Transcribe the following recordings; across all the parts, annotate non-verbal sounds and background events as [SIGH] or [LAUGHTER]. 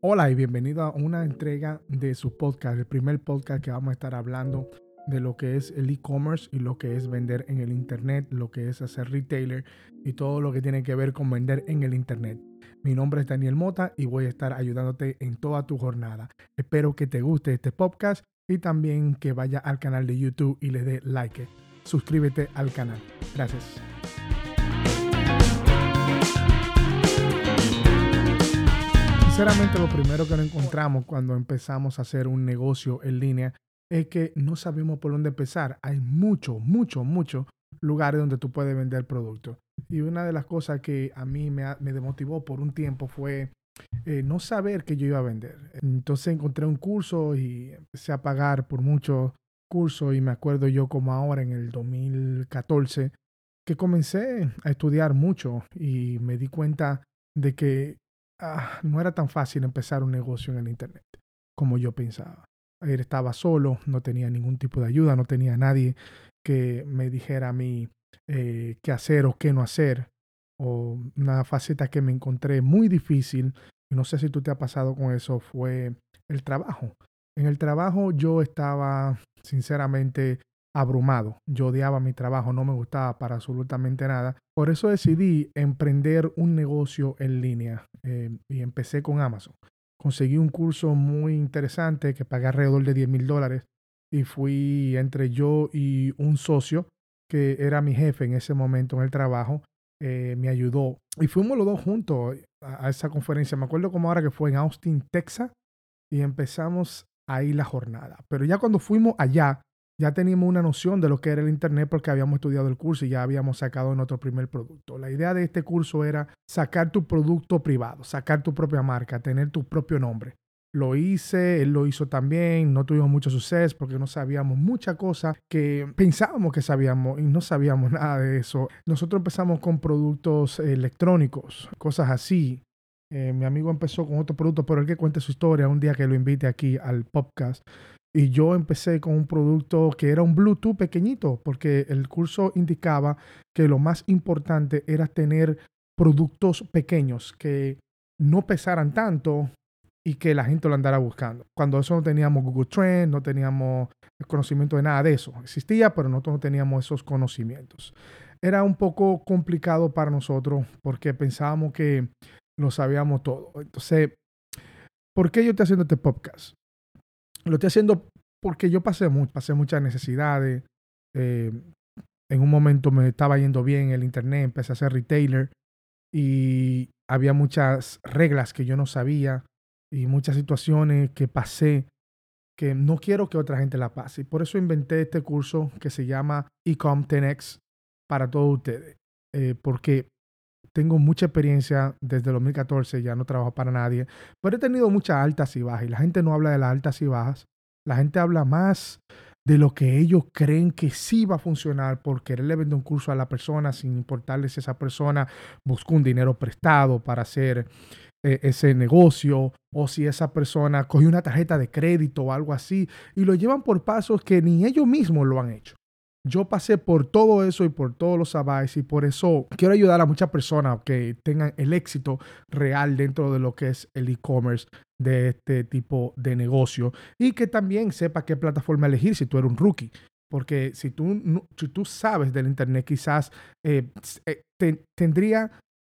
Hola y bienvenido a una entrega de su podcast, el primer podcast que vamos a estar hablando de lo que es el e-commerce y lo que es vender en el internet, lo que es hacer retailer y todo lo que tiene que ver con vender en el internet. Mi nombre es Daniel Mota y voy a estar ayudándote en toda tu jornada. Espero que te guste este podcast y también que vaya al canal de YouTube y le dé like. Suscríbete al canal. Gracias. Sinceramente, lo primero que nos encontramos cuando empezamos a hacer un negocio en línea es que no sabemos por dónde empezar. Hay mucho, mucho, mucho lugares donde tú puedes vender productos. Y una de las cosas que a mí me, me demotivó por un tiempo fue eh, no saber que yo iba a vender. Entonces encontré un curso y empecé a pagar por muchos cursos y me acuerdo yo como ahora en el 2014 que comencé a estudiar mucho y me di cuenta de que ah, no era tan fácil empezar un negocio en el Internet como yo pensaba. Él estaba solo, no tenía ningún tipo de ayuda, no tenía nadie que me dijera a mí eh, qué hacer o qué no hacer. O una faceta que me encontré muy difícil, y no sé si tú te ha pasado con eso, fue el trabajo. En el trabajo yo estaba sinceramente abrumado. Yo odiaba mi trabajo, no me gustaba para absolutamente nada. Por eso decidí emprender un negocio en línea eh, y empecé con Amazon. Conseguí un curso muy interesante que pagué alrededor de 10 mil dólares y fui entre yo y un socio que era mi jefe en ese momento en el trabajo. Eh, me ayudó y fuimos los dos juntos a, a esa conferencia. Me acuerdo como ahora que fue en Austin, Texas y empezamos ahí la jornada. Pero ya cuando fuimos allá, ya teníamos una noción de lo que era el Internet porque habíamos estudiado el curso y ya habíamos sacado nuestro primer producto. La idea de este curso era sacar tu producto privado, sacar tu propia marca, tener tu propio nombre. Lo hice, él lo hizo también, no tuvimos mucho suceso porque no sabíamos muchas cosas que pensábamos que sabíamos y no sabíamos [LAUGHS] nada de eso. Nosotros empezamos con productos electrónicos, cosas así. Eh, mi amigo empezó con otro producto, pero el que cuente su historia un día que lo invite aquí al podcast. Y yo empecé con un producto que era un Bluetooth pequeñito, porque el curso indicaba que lo más importante era tener productos pequeños que no pesaran tanto y que la gente lo andara buscando. Cuando eso no teníamos Google Trends, no teníamos conocimiento de nada de eso. Existía, pero nosotros no teníamos esos conocimientos. Era un poco complicado para nosotros porque pensábamos que lo sabíamos todo. Entonces, ¿por qué yo estoy haciendo este podcast? Lo estoy haciendo porque yo pasé, mucho, pasé muchas necesidades. Eh, en un momento me estaba yendo bien el internet, empecé a ser retailer y había muchas reglas que yo no sabía y muchas situaciones que pasé que no quiero que otra gente la pase. Por eso inventé este curso que se llama Ecom 10X para todos ustedes. Eh, porque tengo mucha experiencia desde 2014, ya no trabajo para nadie, pero he tenido muchas altas y bajas y la gente no habla de las altas y bajas, la gente habla más de lo que ellos creen que sí va a funcionar por quererle vender un curso a la persona sin importarles si esa persona buscó un dinero prestado para hacer eh, ese negocio o si esa persona cogió una tarjeta de crédito o algo así y lo llevan por pasos que ni ellos mismos lo han hecho. Yo pasé por todo eso y por todos los avances y por eso quiero ayudar a muchas personas que tengan el éxito real dentro de lo que es el e-commerce de este tipo de negocio y que también sepa qué plataforma elegir si tú eres un rookie. Porque si tú, si tú sabes del Internet, quizás eh, eh, tendría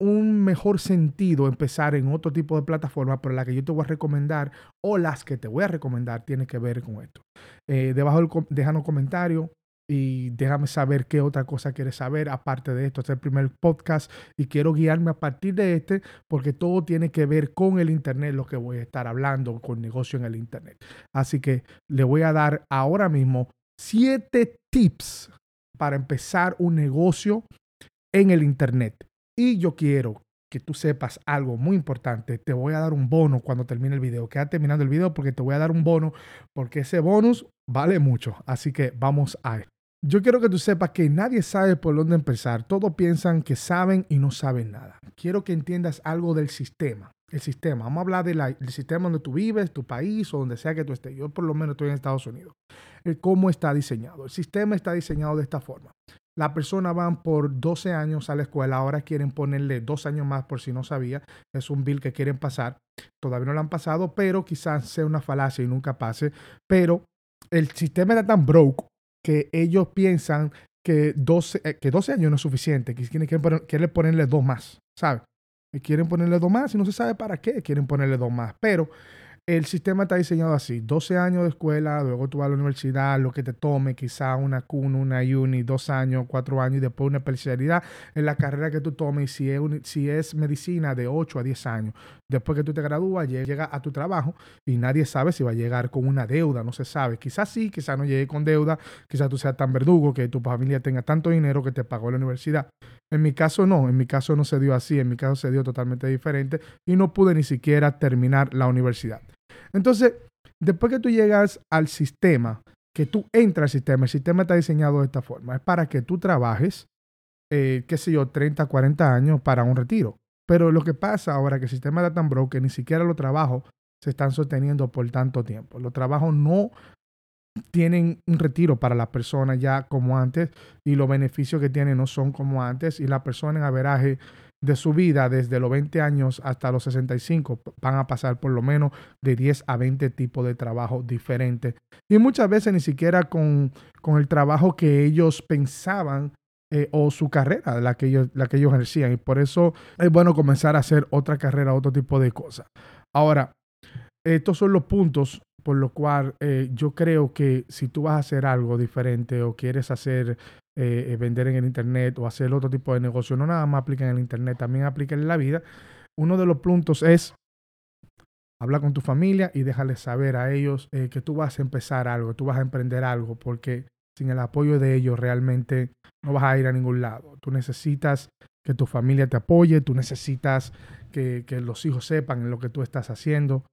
un mejor sentido empezar en otro tipo de plataforma, pero la que yo te voy a recomendar o las que te voy a recomendar tiene que ver con esto. Eh, debajo déjanos comentario, y déjame saber qué otra cosa quieres saber aparte de esto. Este es el primer podcast y quiero guiarme a partir de este porque todo tiene que ver con el Internet, lo que voy a estar hablando con negocio en el Internet. Así que le voy a dar ahora mismo siete tips para empezar un negocio en el Internet. Y yo quiero que tú sepas algo muy importante. Te voy a dar un bono cuando termine el video. Queda terminando el video porque te voy a dar un bono porque ese bonus vale mucho. Así que vamos a esto. Yo quiero que tú sepas que nadie sabe por dónde empezar. Todos piensan que saben y no saben nada. Quiero que entiendas algo del sistema. El sistema. Vamos a hablar del sistema donde tú vives, tu país o donde sea que tú estés. Yo por lo menos estoy en Estados Unidos. El cómo está diseñado. El sistema está diseñado de esta forma. la persona van por 12 años a la escuela, ahora quieren ponerle dos años más por si no sabía, es un bill que quieren pasar, todavía no lo han pasado, pero quizás sea una falacia y nunca pase, pero el sistema era tan broke que ellos piensan que 12, eh, que 12 años no es suficiente, que quieren, quieren ponerle dos más, ¿sabes? Quieren ponerle dos más y no se sabe para qué quieren ponerle dos más, pero el sistema está diseñado así, 12 años de escuela, luego tú vas a la universidad, lo que te tome, quizá una CUN, una uni, dos años, cuatro años y después una especialidad en la carrera que tú tomes si es, si es medicina de 8 a 10 años. Después que tú te gradúas, llega a tu trabajo y nadie sabe si va a llegar con una deuda, no se sabe. Quizás sí, quizás no llegue con deuda, quizás tú seas tan verdugo que tu familia tenga tanto dinero que te pagó la universidad. En mi caso no, en mi caso no se dio así, en mi caso se dio totalmente diferente y no pude ni siquiera terminar la universidad. Entonces, después que tú llegas al sistema, que tú entras al sistema, el sistema está diseñado de esta forma, es para que tú trabajes, eh, qué sé yo, 30, 40 años para un retiro. Pero lo que pasa ahora es que el sistema está tan broke que ni siquiera los trabajos se están sosteniendo por tanto tiempo. Los trabajos no tienen un retiro para las personas ya como antes y los beneficios que tienen no son como antes y la persona en averaje de su vida desde los 20 años hasta los 65 van a pasar por lo menos de 10 a 20 tipos de trabajo diferentes. Y muchas veces ni siquiera con, con el trabajo que ellos pensaban eh, o su carrera, la que, ellos, la que ellos ejercían. Y por eso es bueno comenzar a hacer otra carrera, otro tipo de cosas. Ahora, estos son los puntos por los cuales eh, yo creo que si tú vas a hacer algo diferente o quieres hacer eh, eh, vender en el Internet o hacer otro tipo de negocio, no nada más aplica en el Internet, también aplica en la vida. Uno de los puntos es habla con tu familia y déjales saber a ellos que tú vas a empezar algo, tú vas a emprender algo, porque sin el apoyo de ellos realmente no vas a ir a ningún lado. Tú necesitas que tu familia te apoye, tú necesitas que, que los hijos sepan lo que tú estás haciendo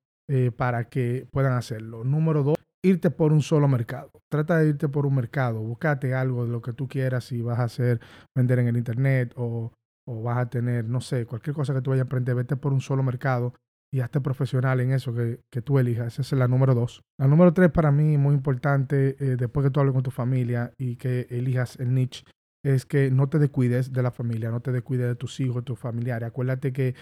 para que puedan hacerlo. Número dos, irte por un solo mercado. Trata de irte por un mercado, búscate algo de lo que tú quieras, si vas a hacer vender en el internet o, o vas a tener, no sé, cualquier cosa que tú vayas a aprender, vete por un solo mercado y hazte profesional en eso que, que, tú elijas. Esa es la número dos. La número tres para mí, muy importante, eh, después que tú hables con tu familia y que elijas el niche, es que no te descuides de la familia, no te descuides de tus hijos, tus familiares. Acuérdate que,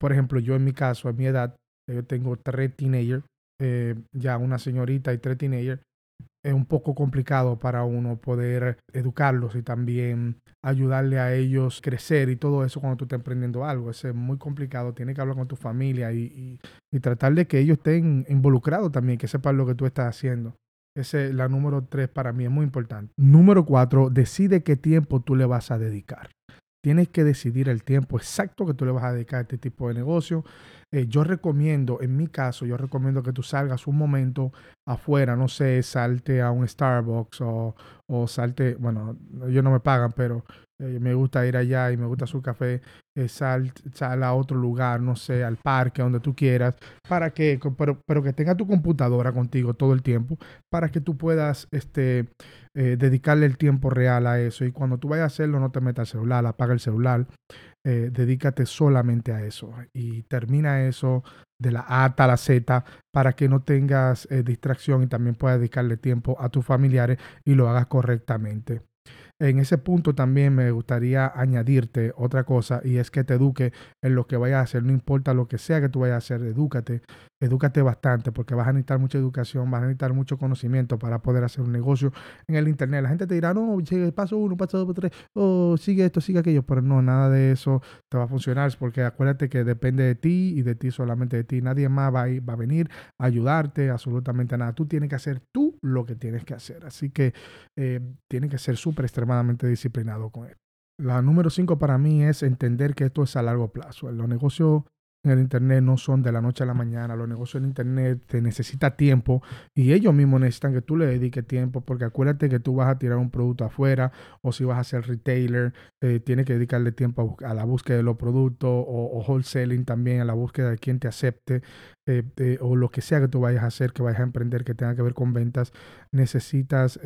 por ejemplo, yo en mi caso, a mi edad, yo tengo tres teenagers eh, ya una señorita y tres teenagers, es un poco complicado para uno poder educarlos y también ayudarle a ellos crecer y todo eso cuando tú estás emprendiendo algo. Es muy complicado, tienes que hablar con tu familia y, y, tratar de que ellos estén involucrados también, que sepan lo que tú estás haciendo. Esa es la número tres para mí, es muy importante. Número cuatro, decide qué tiempo tú le vas a dedicar. Tienes que decidir el tiempo exacto que tú le vas a dedicar a este tipo de negocio. Eh, yo recomiendo, en mi caso, yo recomiendo que tú salgas un momento afuera, no sé, salte a un Starbucks o, o salte, bueno, ellos no me pagan, pero eh, me gusta ir allá y me gusta su café, eh, sal, sal, a otro lugar, no sé, al parque, donde tú quieras, para que, pero, pero que tenga tu computadora contigo todo el tiempo, para que tú puedas este, dedicarle el tiempo real a eso. Y cuando tú vayas a hacerlo, no te metas el celular, apaga el celular. Eh, dedícate solamente a eso y termina eso de la A hasta la Z para que no tengas eh, distracción y también puedas dedicarle tiempo a tus familiares y lo hagas correctamente. En ese punto también me gustaría añadirte otra cosa y es que te eduque en lo que vayas a hacer, no importa lo que sea que tú vayas a hacer, edúcate, edúcate bastante porque vas a necesitar mucha educación, vas a necesitar mucho conocimiento para poder hacer un negocio en el internet. La gente te dirá, no, paso uno, paso dos, tres, o sigue esto, sigue aquello, pero no, nada de eso te va a funcionar porque acuérdate que depende de ti y de ti solamente de ti. Nadie más va a, va a venir a ayudarte, absolutamente nada. Tú tienes que hacer tú lo que tienes que hacer. Así que eh, tienes que ser súper extremadamente disciplinado con él. La número cinco para mí es entender que esto es a largo plazo. Los negocios en el Internet no son de la noche a la mañana. Los negocios en Internet te necesita tiempo y ellos mismos necesitan que tú le dediques tiempo porque acuérdate que tú vas a tirar un producto afuera o si vas a ser retailer, eh, tienes que dedicarle tiempo a, la búsqueda de los productos o, wholesaling también, a la búsqueda de quien te acepte eh, eh, o lo que sea que tú vayas a hacer, que vayas a emprender, que tenga que ver con ventas. Necesitas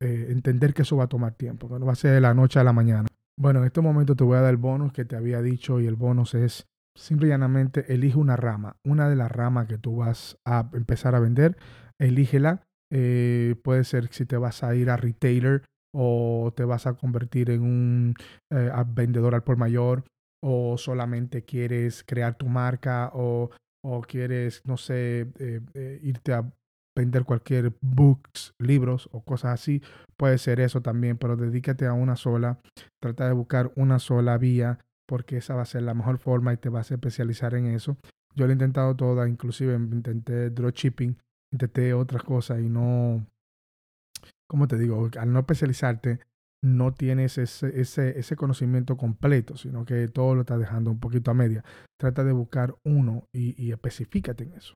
entender que eso va a tomar tiempo, no va a ser de la noche a la mañana. Bueno, en este momento te voy a dar el bonus que te había dicho y el bonus es Simple y llanamente elige una rama, una de las ramas que tú vas a empezar a vender, elígela. Eh, puede ser si te vas a ir a retailer, o te vas a convertir en un eh, vendedor al por mayor o solamente quieres crear tu marca o, o quieres, no sé, eh, irte a vender cualquier books, libros o cosas así, puede ser eso también, pero dedícate a una sola, trata de buscar una sola vía porque esa va a ser la mejor forma y te vas a especializar en eso. Yo lo he intentado toda, inclusive intenté dropshipping, intenté otras cosas y no, como te digo, al no especializarte, no tienes ese, ese, ese, conocimiento completo, sino que todo lo estás dejando un poquito a media. Trata de buscar uno y, y en eso.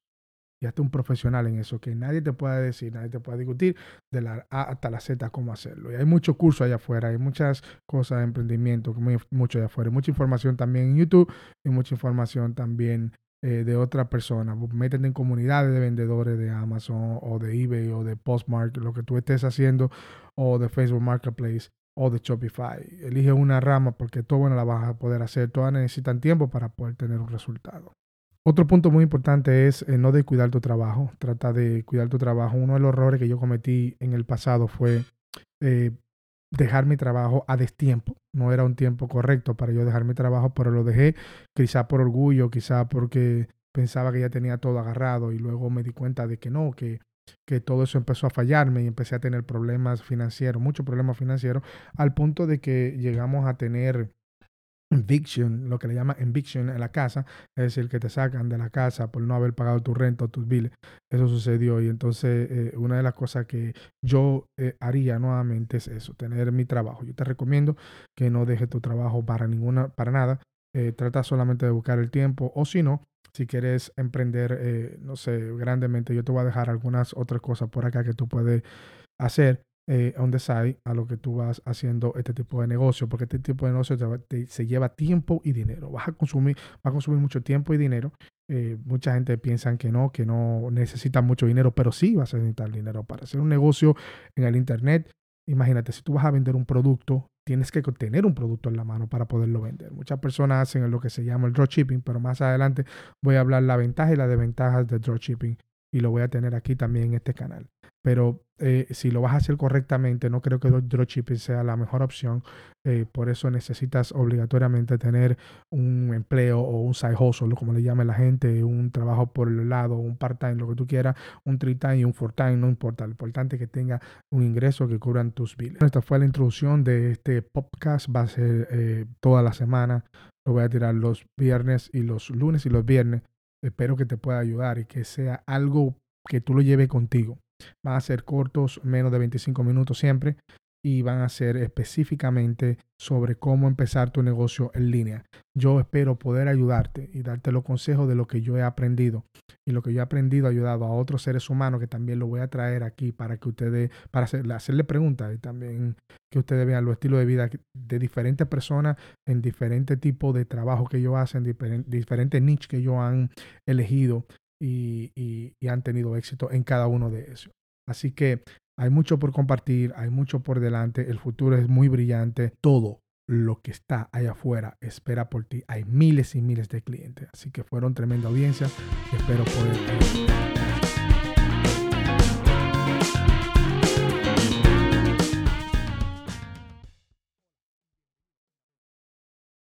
Y hazte un profesional en eso, que nadie te pueda decir, nadie te pueda discutir de la A hasta la Z cómo hacerlo. Y hay muchos cursos allá afuera, hay muchas cosas de emprendimiento, mucho allá afuera, mucha información también en YouTube y mucha información también eh, de otra persona. Métete en comunidades de vendedores de Amazon o de eBay o de Postmark, lo que tú estés haciendo, o de Facebook Marketplace o de Shopify. Elige una rama porque todo no la vas a poder hacer. Todas necesitan tiempo para poder tener un resultado. Otro punto muy importante es eh, no de cuidar tu trabajo. Trata de cuidar tu trabajo. Uno de los errores que yo cometí en el pasado fue eh, dejar mi trabajo a destiempo. No era un tiempo correcto para yo dejar mi trabajo, pero lo dejé quizá por orgullo, quizá porque pensaba que ya tenía todo agarrado y luego me di cuenta de que no, que que todo eso empezó a fallarme y empecé a tener problemas financieros, muchos problemas financieros, al punto de que llegamos a tener eviction, lo que le llama eviction en la casa, es decir, que te sacan de la casa por no haber pagado tu renta o tus biles. Eso sucedió y entonces eh, una de las cosas que yo eh, haría nuevamente es eso, tener mi trabajo. Yo te recomiendo que no dejes tu trabajo para ninguna, para nada. Eh, trata solamente de buscar el tiempo o si no, si quieres emprender, eh, no sé, grandemente, yo te voy a dejar algunas otras cosas por acá que tú puedes hacer eh, on the side a lo que tú vas haciendo este tipo de negocio, porque este tipo de negocio se lleva tiempo y dinero. Vas a consumir, va a consumir mucho tiempo y dinero. Eh, mucha gente piensa que no, que no necesita mucho dinero, pero sí vas a necesitar dinero para hacer un negocio en el Internet. Imagínate, si tú vas a vender un producto, tienes que tener un producto en la mano para poderlo vender. Muchas personas hacen lo que se llama el dropshipping, pero más adelante voy a hablar la ventaja y las desventajas del dropshipping y lo voy a tener aquí también en este canal. Pero eh, si lo vas a hacer correctamente, no creo que dropshipping sea la mejor opción. Eh, por eso necesitas obligatoriamente tener un empleo o un side hustle, como le llame la gente, un trabajo por el lado, un part-time, lo que tú quieras, un three-time y un four-time, no importa. Lo importante es que tenga un ingreso que cubran tus billes. Esta fue la introducción de este podcast. Va a ser eh, toda la semana. Lo voy a tirar los viernes y los lunes y los viernes. Espero que te pueda ayudar y que sea algo que tú lo lleves contigo. Van a ser cortos, menos de 25 minutos siempre, y van a ser específicamente sobre cómo empezar tu negocio en línea. Yo espero poder ayudarte y darte los consejos de lo que yo he aprendido. Y lo que yo he aprendido ha ayudado a otros seres humanos que también lo voy a traer aquí para que ustedes, para hacerle preguntas y también que ustedes vean los estilos de vida de diferentes personas en diferentes tipos de trabajo que ellos hacen, diferentes nichos que ellos han elegido y, han tenido éxito en cada uno de ellos. Así que hay mucho por compartir, hay mucho por delante, el futuro es muy brillante, todo lo que está allá afuera espera por ti. Hay miles y miles de clientes, así que fueron tremenda audiencia y espero poder